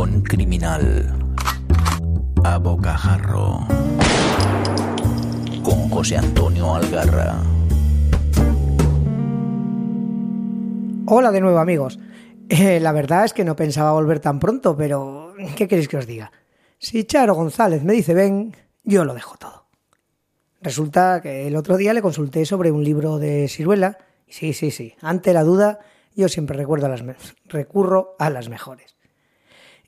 Criminal. A Bocajarro. Con José Antonio Algarra. Hola de nuevo amigos. Eh, la verdad es que no pensaba volver tan pronto, pero ¿qué queréis que os diga? Si Charo González me dice ven, yo lo dejo todo. Resulta que el otro día le consulté sobre un libro de Ciruela, sí, sí, sí, ante la duda yo siempre recuerdo a las recurro a las mejores.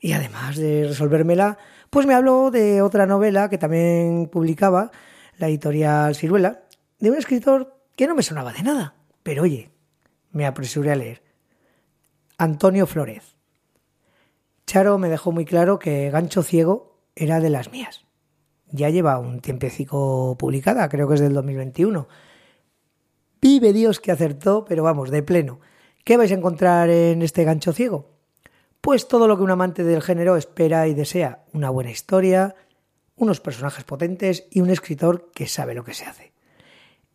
Y además de resolvérmela, pues me habló de otra novela que también publicaba la editorial Ciruela, de un escritor que no me sonaba de nada, pero oye, me apresuré a leer. Antonio Flores. Charo me dejó muy claro que Gancho Ciego era de las mías. Ya lleva un tiempecico publicada, creo que es del 2021. Vive Dios que acertó, pero vamos, de pleno. ¿Qué vais a encontrar en este gancho ciego? Pues todo lo que un amante del género espera y desea. Una buena historia, unos personajes potentes y un escritor que sabe lo que se hace.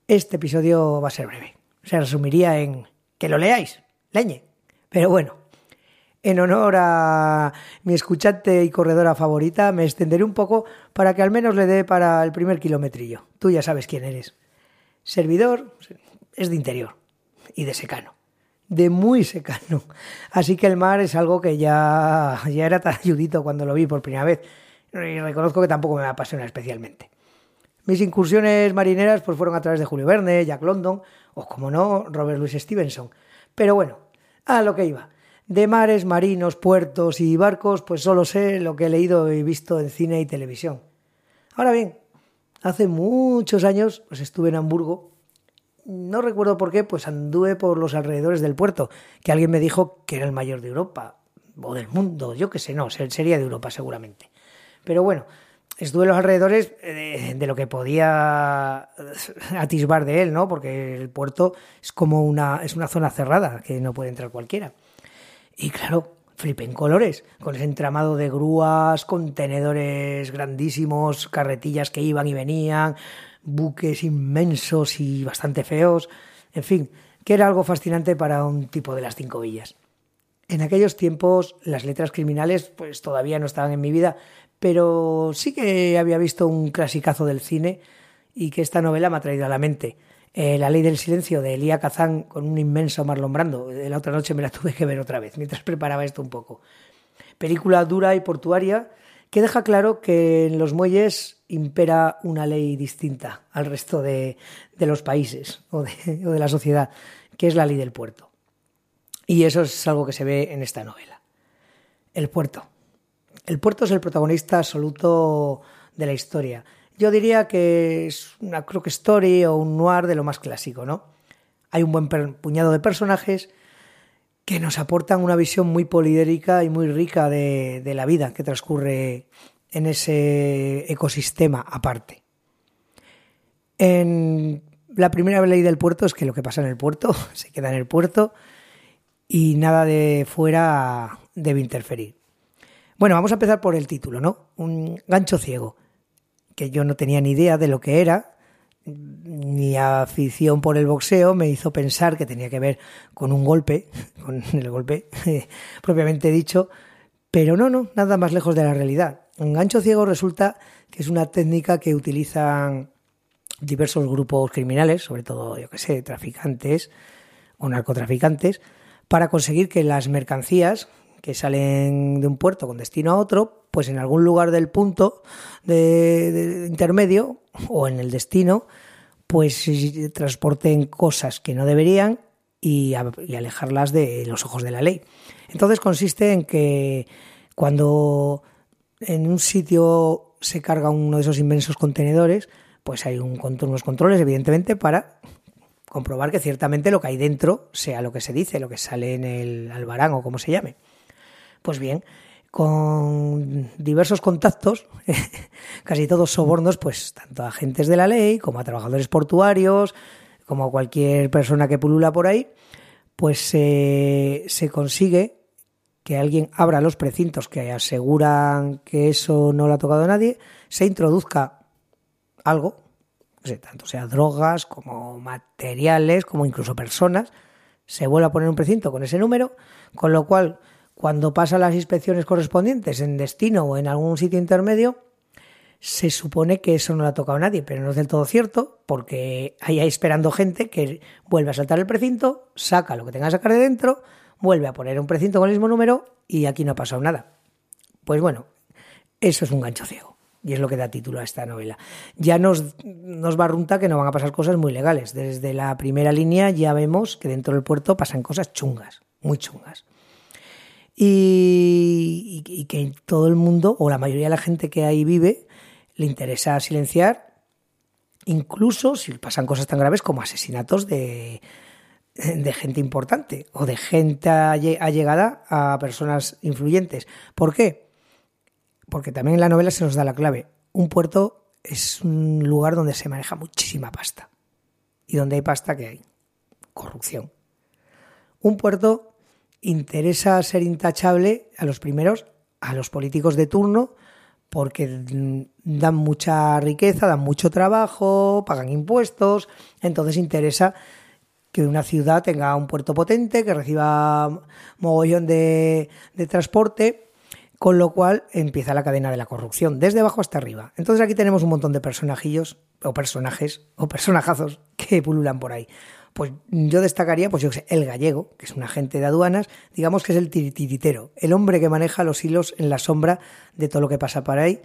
Este episodio va a ser breve. Se resumiría en que lo leáis, leñe. Pero bueno, en honor a mi escuchante y corredora favorita, me extenderé un poco para que al menos le dé para el primer kilometrillo. Tú ya sabes quién eres. Servidor es de interior y de secano. De muy secano. Así que el mar es algo que ya, ya era tan ayudito cuando lo vi por primera vez. Y reconozco que tampoco me apasiona especialmente. Mis incursiones marineras pues fueron a través de Julio Verne, Jack London o, como no, Robert Louis Stevenson. Pero bueno, a lo que iba. De mares, marinos, puertos y barcos, pues solo sé lo que he leído y visto en cine y televisión. Ahora bien, hace muchos años pues estuve en Hamburgo. No recuerdo por qué, pues anduve por los alrededores del puerto, que alguien me dijo que era el mayor de Europa o del mundo, yo qué sé, no, sería de Europa seguramente. Pero bueno, estuve en los alrededores de, de, lo que podía atisbar de él, ¿no? Porque el puerto es como una es una zona cerrada que no puede entrar cualquiera. Y claro, flipé en colores, con ese entramado de grúas, contenedores grandísimos, carretillas que iban y venían, buques inmensos y bastante feos, en fin, que era algo fascinante para un tipo de las cinco villas. En aquellos tiempos las letras criminales pues todavía no estaban en mi vida, pero sí que había visto un clasicazo del cine y que esta novela me ha traído a la mente. Eh, la ley del silencio de Elia Kazan con un inmenso Marlon Brando. La otra noche me la tuve que ver otra vez mientras preparaba esto un poco. Película dura y portuaria que deja claro que en los muelles impera una ley distinta al resto de, de los países o de, o de la sociedad, que es la ley del puerto. Y eso es algo que se ve en esta novela. El puerto. El puerto es el protagonista absoluto de la historia yo diría que es una crook story o un noir de lo más clásico, ¿no? Hay un buen puñado de personajes que nos aportan una visión muy polidérica y muy rica de, de la vida que transcurre en ese ecosistema aparte. En la primera ley del puerto es que lo que pasa en el puerto se queda en el puerto y nada de fuera debe interferir. Bueno, vamos a empezar por el título, ¿no? Un gancho ciego que yo no tenía ni idea de lo que era, ni afición por el boxeo me hizo pensar que tenía que ver con un golpe, con el golpe propiamente dicho, pero no, no, nada más lejos de la realidad. Un gancho ciego resulta que es una técnica que utilizan diversos grupos criminales, sobre todo, yo que sé, traficantes o narcotraficantes, para conseguir que las mercancías que salen de un puerto con destino a otro, pues en algún lugar del punto de, intermedio o en el destino, pues transporten cosas que no deberían y, alejarlas de los ojos de la ley. Entonces consiste en que cuando en un sitio se carga uno de esos inmensos contenedores, pues hay un, unos controles, evidentemente, para comprobar que ciertamente lo que hay dentro sea lo que se dice, lo que sale en el albarán o como se llame. Pues bien, con diversos contactos, casi todos sobornos, pues tanto a agentes de la ley como a trabajadores portuarios, como a cualquier persona que pulula por ahí, pues eh, se consigue que alguien abra los precintos que aseguran que eso no lo ha tocado a nadie, se introduzca algo, tanto sea drogas como materiales, como incluso personas, se vuelve a poner un precinto con ese número, con lo cual cuando pasa las inspecciones correspondientes en destino o en algún sitio intermedio, se supone que eso no le ha tocado nadie, pero no es del todo cierto, porque hay ahí esperando gente que vuelve a saltar el precinto, saca lo que tenga que sacar de dentro, vuelve a poner un precinto con el mismo número y aquí no ha pasado nada. Pues bueno, eso es un gancho ciego. Y es lo que da título a esta novela. Ya nos, nos barrunta que no van a pasar cosas muy legales. Desde la primera línea ya vemos que dentro del puerto pasan cosas chungas, muy chungas. Y, y, que todo el mundo, o la mayoría de la gente que ahí vive, le interesa silenciar, incluso si pasan cosas tan graves como asesinatos de, de gente importante o de gente allegada a personas influyentes. ¿Por qué? Porque también en la novela se nos da la clave. Un puerto es un lugar donde se maneja muchísima pasta. ¿Y donde hay pasta qué hay? Corrupción. Un puerto interesa ser intachable a los primeros, a los políticos de turno, porque dan mucha riqueza, dan mucho trabajo, pagan impuestos, entonces interesa que una ciudad tenga un puerto potente, que reciba mogollón de, transporte, con lo cual empieza la cadena de la corrupción, desde abajo hasta arriba. Entonces aquí tenemos un montón de personajillos, o personajes, o personajazos que pululan por ahí. Pues yo destacaría, pues yo sé, el gallego, que es un agente de aduanas, digamos que es el titiritero, el hombre que maneja los hilos en la sombra de todo lo que pasa por ahí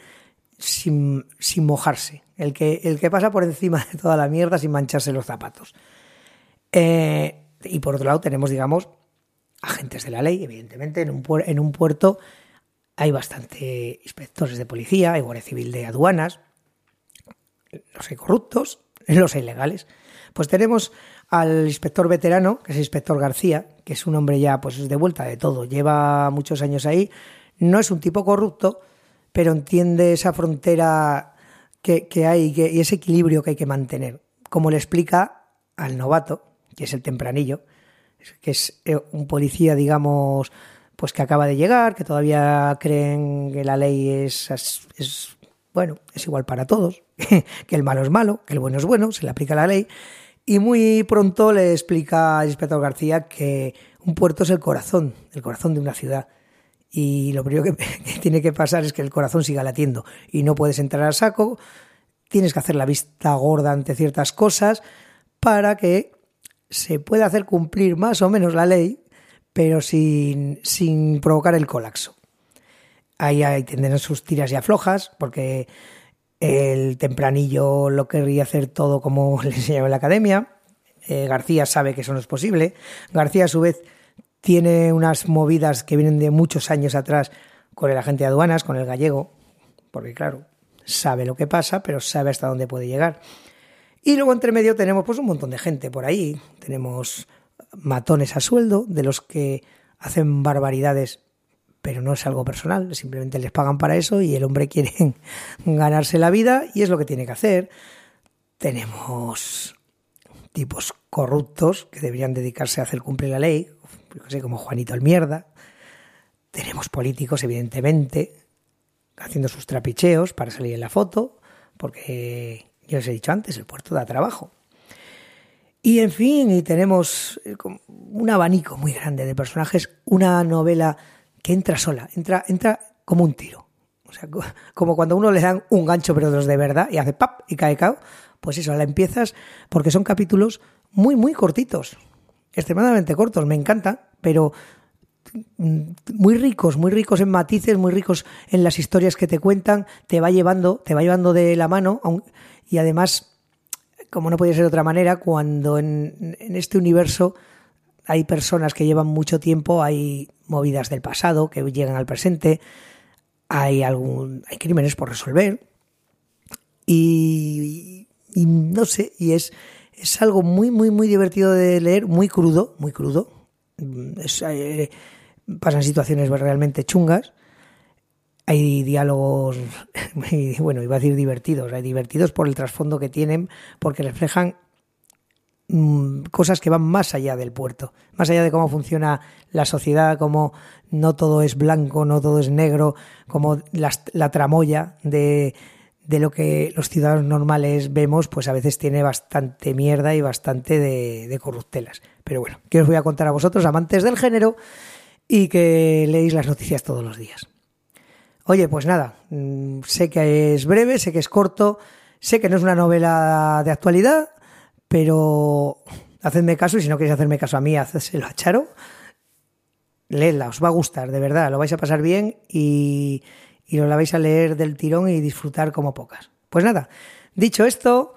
sin, sin mojarse, el que, el que pasa por encima de toda la mierda sin mancharse los zapatos. Eh, y por otro lado tenemos, digamos, agentes de la ley, evidentemente, en un, en un puerto hay bastante inspectores de policía, hay guardia civil de aduanas, los hay corruptos, los hay legales. Pues tenemos al inspector veterano, que es el inspector García, que es un hombre ya pues de vuelta de todo, lleva muchos años ahí, no es un tipo corrupto, pero entiende esa frontera que, hay y ese equilibrio que hay que mantener, como le explica al novato, que es el tempranillo, que es eh, un policía, digamos, pues que acaba de llegar, que todavía creen que la ley es, es bueno, es igual para todos, que el malo es malo, que el bueno es bueno, se le aplica la ley, y muy pronto le explica al inspector García que un puerto es el corazón, el corazón de una ciudad. Y lo primero que, tiene que pasar es que el corazón siga latiendo y no puedes entrar al saco, tienes que hacer la vista gorda ante ciertas cosas para que se pueda hacer cumplir más o menos la ley, pero sin, sin provocar el colapso. Ahí, ahí tendrán sus tiras y aflojas, porque el tempranillo lo querría hacer todo como le enseñaba en la academia. Eh, García sabe que eso no es posible. García, a su vez, tiene unas movidas que vienen de muchos años atrás con el agente de aduanas, con el gallego, porque claro, sabe lo que pasa, pero sabe hasta dónde puede llegar. Y luego entre medio tenemos pues un montón de gente por ahí. Tenemos matones a sueldo, de los que hacen barbaridades pero no es algo personal, simplemente les pagan para eso y el hombre quiere ganarse la vida y es lo que tiene que hacer. Tenemos tipos corruptos que deberían dedicarse a hacer cumplir la ley, como Juanito el Mierda. Tenemos políticos, evidentemente, haciendo sus trapicheos para salir en la foto, porque yo les he dicho antes, el puerto da trabajo. Y en fin, y tenemos eh, un abanico muy grande de personajes, una novela que entra sola, entra, entra como un tiro. O sea, como cuando uno le dan un gancho, pero de de verdad, y hace pap y cae cao. Pues eso, la empiezas porque son capítulos muy, muy cortitos. Extremadamente cortos, me encantan, pero muy ricos, muy ricos en matices, muy ricos en las historias que te cuentan, te va llevando, te va llevando de la mano y además, como no puede ser de otra manera, cuando en este universo hay personas que llevan mucho tiempo, hay movidas del pasado que llegan al presente, hay algún hay crímenes por resolver y, no sé, y es es algo muy muy muy divertido de leer, muy crudo, muy crudo. Eh, pasan situaciones realmente chungas. Hay diálogos, bueno, iba a decir divertidos, hay divertidos por el trasfondo que tienen, porque reflejan Mm, cosas que van más allá del puerto, más allá de cómo funciona la sociedad, cómo no todo es blanco, no todo es negro, como la, tramoya de, de, lo que los ciudadanos normales vemos, pues a veces tiene bastante mierda y bastante de, corruptelas. Pero bueno, ¿qué os voy a contar a vosotros, amantes del género? y que leéis las noticias todos los días. Oye, pues nada, mm, sé que es breve, sé que es corto, sé que no es una novela de actualidad, pero hacedme caso y si no queréis hacerme caso a mí, hacédselo a Charo. Leedla, os va a gustar, de verdad, lo vais a pasar bien y, y lo la vais a leer del tirón y disfrutar como pocas. Pues nada, dicho esto,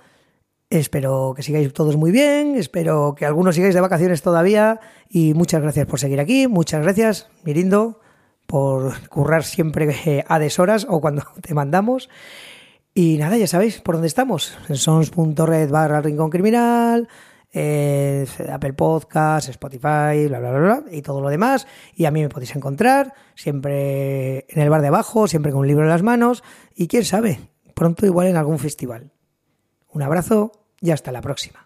espero que sigáis todos muy bien, espero que algunos sigáis de vacaciones todavía y muchas gracias por seguir aquí, muchas gracias, Mirindo, por currar siempre a deshoras o cuando te mandamos. Y nada, ya sabéis por dónde estamos, en sons.red barra rincón criminal, Apple Podcasts, Spotify, bla, bla, bla, bla, y todo lo demás. Y a mí me podéis encontrar siempre en el bar de abajo, siempre con un libro en las manos. Y quién sabe, pronto igual en algún festival. Un abrazo y hasta la próxima.